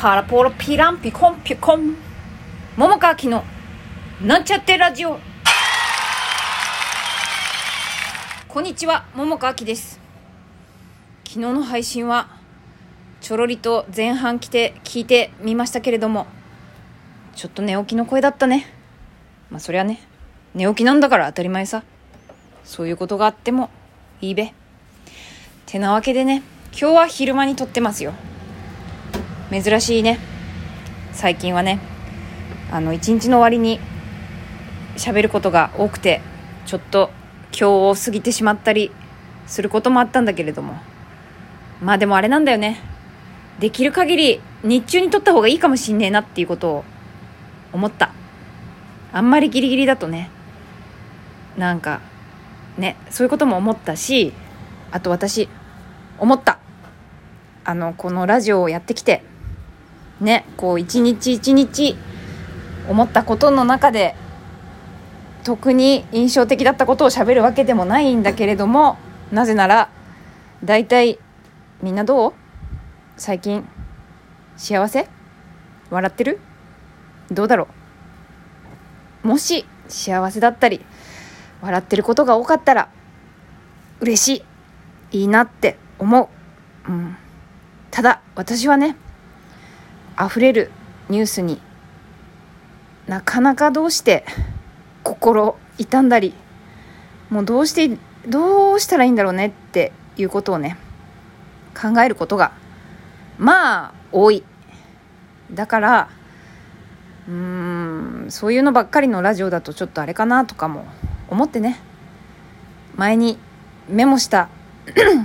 パラポロピランピコンピコン。桃川きのなんちゃってラジオ。こんにちは桃川きです。昨日の配信はちょろりと前半来て聞いてみましたけれどもちょっと寝起きの声だったね。まあそりゃね寝起きなんだから当たり前さ。そういうことがあってもいいべ。てなわけでね今日は昼間に撮ってますよ。珍しいね。最近はねあの一日の終わりに喋ることが多くてちょっと今日を過ぎてしまったりすることもあったんだけれども。まあでもあれなんだよね。できる限り日中に撮った方がいいかもしんねえなっていうことを思った。あんまりギリギリだとね。なんかねそういうことも思ったしあと私思った。あのこのラジオをやってきてねこう一日一日思ったことの中で特に印象的だったことをしゃべるわけでもないんだけれどもなぜなら大体みんなどう？最近幸せ？笑ってる？どうだろう？もし幸せだったり笑ってることが多かったら嬉しいいいなって思う、うん、ただ私はね溢れるニュースになかなかどうして心痛んだりもうどうしてどうしたらいいんだろうねっていうことをね考えることがまあ多い。だからうーんそういうのばっかりのラジオだとちょっとあれかなとかも思ってね。前にメモした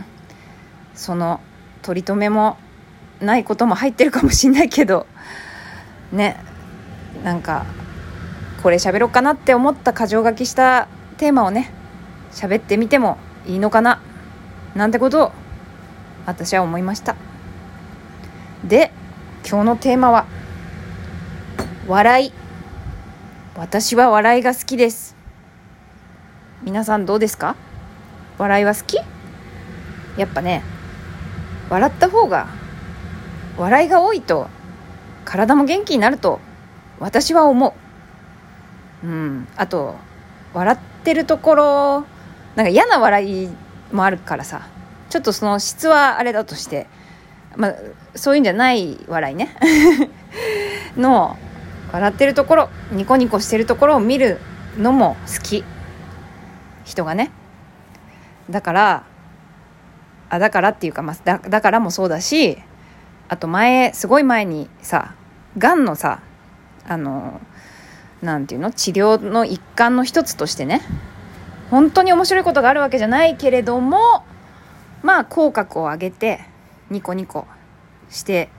その取り留めもないことも入ってるかもしんないけどねなんかこれ喋ろうかなって思った箇条書きしたテーマをね喋ってみてもいいのかななんてことを私は思いました。で今日のテーマは笑い。私は笑いが好きです。皆さんどうですか？笑いは好き？やっぱね笑った方が笑いが多いと体も元気になると私は思う。うん。あと笑ってるところなんか嫌な笑いもあるからさちょっとその質はあれだとしてまあそういうんじゃない笑いね。の笑ってるところニコニコしてるところを見るのも好き。人がね。だからあだからっていうか、まあ、だだからもそうだしあと前すごい前にさがんのさあのなんていうの？治療の一環の一つとしてね本当に面白いことがあるわけじゃないけれどもまあ口角を上げてニコニコして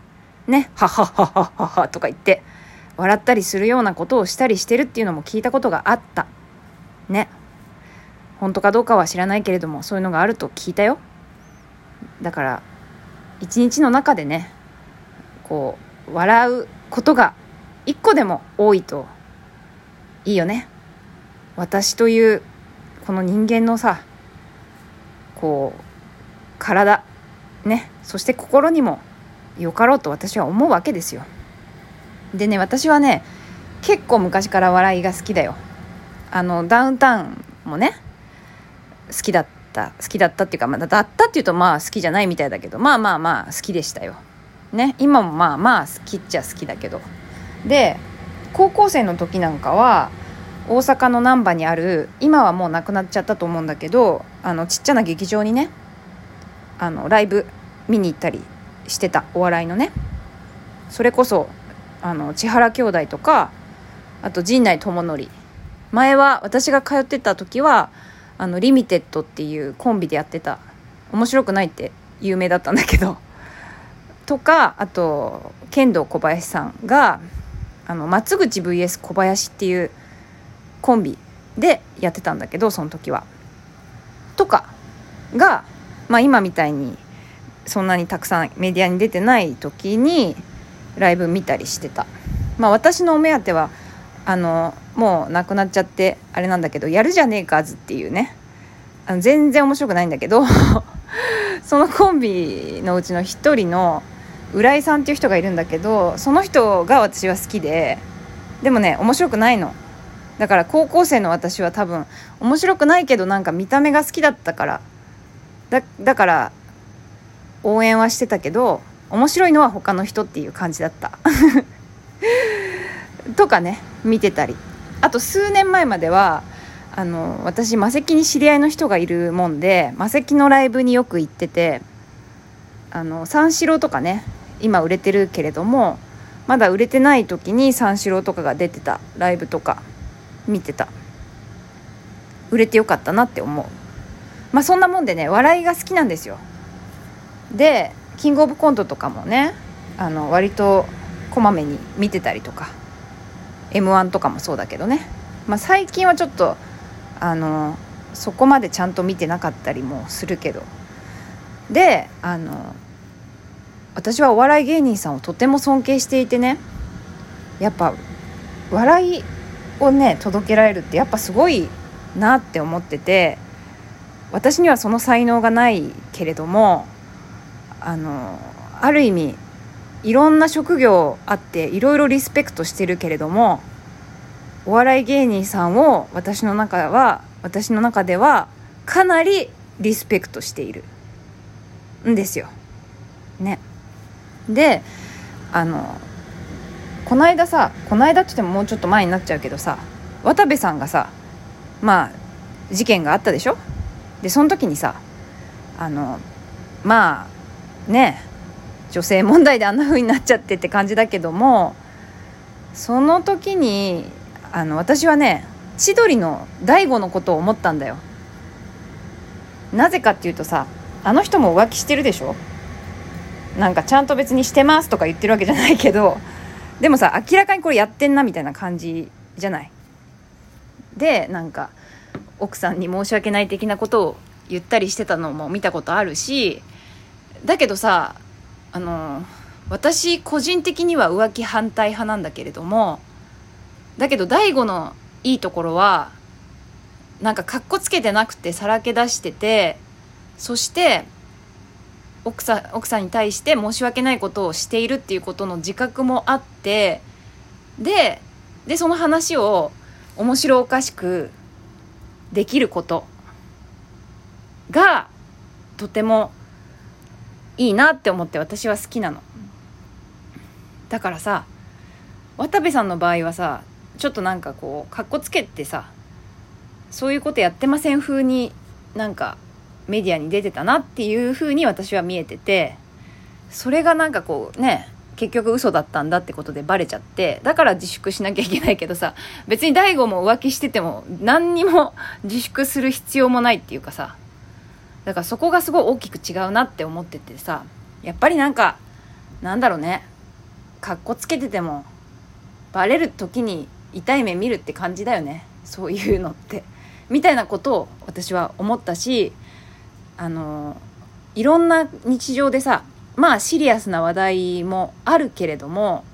ねははははははとか言って笑ったりするようなことをしたりしてるっていうのも聞いたことがあった。ね。本当かどうかは知らないけれどもそういうのがあると聞いたよ。だから一日の中でねこう笑うことが一個でも多いといいよね。私というこの人間のさこう体ね。そして心にもよかろうと私は思うわけですよ。でね私はね結構昔から笑いが好きだよ。あのダウンタウンもね好きだった好きだったっていうか、まあ、だったっていうとまあ好きじゃないみたいだけどまあまあまあ好きでしたよ。ね今もまあまあ好きっちゃ好きだけど。で高校生の時なんかは大阪の難波にある今はもうなくなっちゃったと思うんだけどあのちっちゃな劇場にねあのライブ見に行ったりしてたお笑いのね。それこそあの千原兄弟とかあと陣内智則。前は私が通ってた時はあのリミテッドっていうコンビでやってた。面白くないって有名だったんだけど。とかあと剣道小林さんがあの松口 VS 小林っていうコンビでやってたんだけどその時は。とかが、まあ、今みたいにそんなにたくさんメディアに出てない時にライブ見たりしてた。まあ、私のお目当てはあのもうなくなっちゃってあれなんだけど「やるじゃねえかず」っていうねあの全然面白くないんだけど そのコンビのうちの1人の浦井さんっていう人がいるんだけどその人が私は好きででもね面白くないの。だから高校生の私は多分面白くないけどなんか見た目が好きだったから。だだから応援はしてたけど面白いのは他の人っていう感じだった。とかね見てたり。あと数年前まではあの私マセキに知り合いの人がいるもんでマセキのライブによく行っててあの三四郎とかね今売れてるけれどもまだ売れてない時に三四郎とかが出てたライブとか見てた。売れてよかったなって思う。まあそんなもんでね笑いが好きなんですよ。でキングオブコントとかもねあの割とこまめに見てたりとか m 1とかもそうだけどね、まあ、最近はちょっとあのそこまでちゃんと見てなかったりもするけど。であの私はお笑い芸人さんをとても尊敬していてねやっぱ笑いをね届けられるってやっぱすごいなって思ってて私にはその才能がないけれどもあのある意味いろんな職業あっていろいろリスペクトしてるけれどもお笑い芸人さんを私の中は私の中ではかなりリスペクトしているんですよ。ね。であのこの間さこの間って言ってももうちょっと前になっちゃうけどさ渡部さんがさまあ事件があったでしょ？でその時にさあのまあね女性問題であんな風になっちゃってって感じだけどもその時にあの私はね千鳥の大悟のことを思ったんだよ。なぜかっていうとさあの人も浮気してるでしょ？なんかちゃんと別にしてますとか言ってるわけじゃないけどでもさ明らかにこれやってんなみたいな感じじゃない？でなんか奥さんに申し訳ない的なことを言ったりしてたのも見たことあるしだけどさあの私個人的には浮気反対派なんだけれどもだけど大悟のいいところはなんかかっこつけてなくてさらけ出しててそして奥さん奥さんに対して申し訳ないことをしているっていうことの自覚もあってででその話を面白おかしくできることがとてもいいなって思って私は好きなの。だからさ渡部さんの場合はさちょっとなんかこうかっこつけてさそういうことやってません風になんかメディアに出てたなっていう風に私は見えててそれがなんかこうね結局嘘だったんだってことでバレちゃってだから自粛しなきゃいけないけどさ別に大悟も浮気してても何にも自粛する必要もないっていうかさだからそこがすごい大きく違うなって思っててさやっぱりなんかなんだろうねかっこつけててもバレる時に痛い目見るって感じだよねそういうのって。みたいなことを私は思ったしあのいろんな日常でさまあシリアスな話題もあるけれども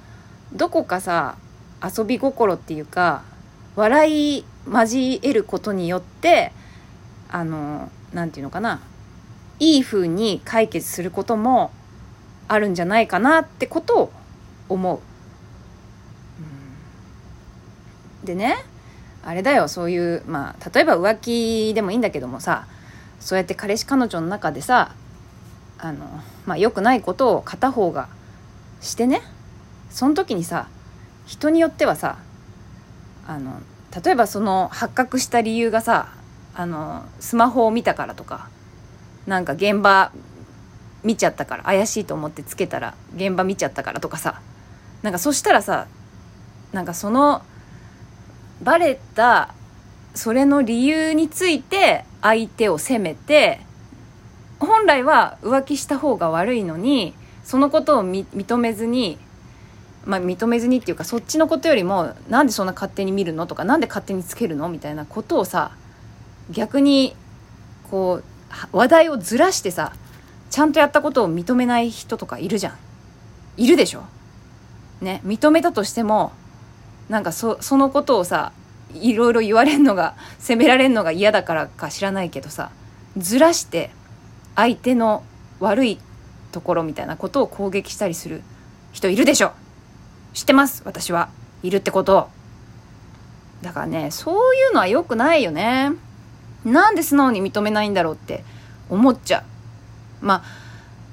どこかさ遊び心っていうか笑い交えることによってあの何て言うのかないい風に解決することもあるんじゃないかなってことを思う。でねあれだよそういうまあ例えば浮気でもいいんだけどもさそうやって彼氏彼女の中でさあのまあ良くないことを片方がしてねその時にさ人によってはさあの例えばその発覚した理由がさあのスマホを見たからとかなんか現場見ちゃったから怪しいと思ってつけたら現場見ちゃったからとかさなんかそしたらさなんかそのバレたそれの理由について相手を責めて本来は浮気した方が悪いのにそのことを認めずにまあ認めずにっていうかそっちのことよりもなんでそんな勝手に見るのとかなんで勝手につけるの？みたいなことをさ逆にこう話題をずらしてさちゃんとやったことを認めない人とかいるじゃん。いるでしょ？ね？認めたとしてもなんかそそのことをさいろいろ言われんのが責められるのが嫌だからか知らないけどさずらして相手の悪いところみたいなことを攻撃したりする人いるでしょ。知ってます？私は。いるってことだからねそういうのは良くないよね。なんで素直に認めないんだろうって思っちゃう。まあ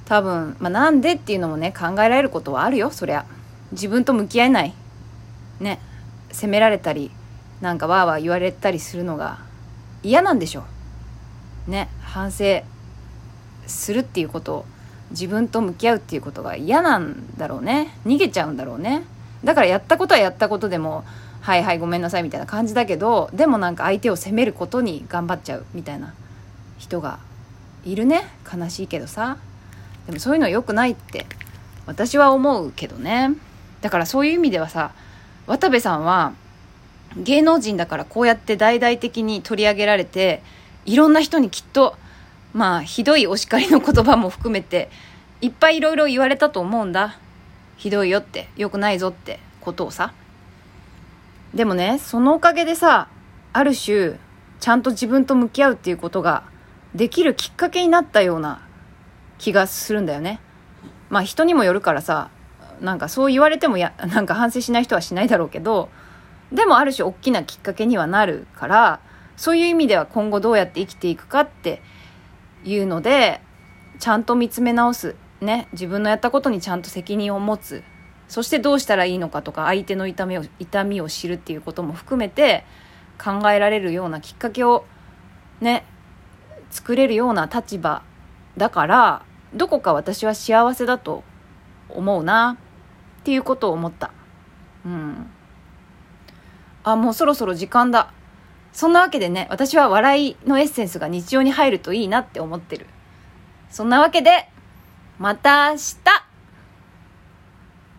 多分、まあ、なんでっていうのもね考えられることはあるよそりゃ。自分と向き合えない。ね。責められたりなんかわーわー言われたりするのが嫌なんでしょう。ね反省するっていうこと自分と向き合うっていうことが嫌なんだろうね。逃げちゃうんだろうね。だからやったことはやったことでもはいはいごめんなさいみたいな感じだけどでもなんか相手を責めることに頑張っちゃうみたいな人がいるね。悲しいけどさ。でもそういうの良くないって私は思うけどね。だからそういう意味ではさ渡部さんは芸能人だからこうやって大々的に取り上げられていろんな人にきっとまあひどいお叱りの言葉も含めていっぱいいろいろ言われたと思うんだ。ひどいよって良くないぞってことをさ。でもねそのおかげでさある種ちゃんと自分と向き合うっていうことができるきっかけになったような気がするんだよね。まあ人にもよるからさなんかそう言われてもやなんか反省しない人はしないだろうけどでもある種大きなきっかけにはなるからそういう意味では今後どうやって生きていくかっていうのでちゃんと見つめ直す。ね。自分のやったことにちゃんと責任を持つ。そしてどうしたらいいのかとか相手の痛みを痛みを知るっていうことも含めて考えられるようなきっかけをね作れるような立場だからどこか私は幸せだと思うなっていうことを思った。うん。あもうそろそろ時間だ。そんなわけでね私は笑いのエッセンスが日常に入るといいなって思ってる。そんなわけでまた明日。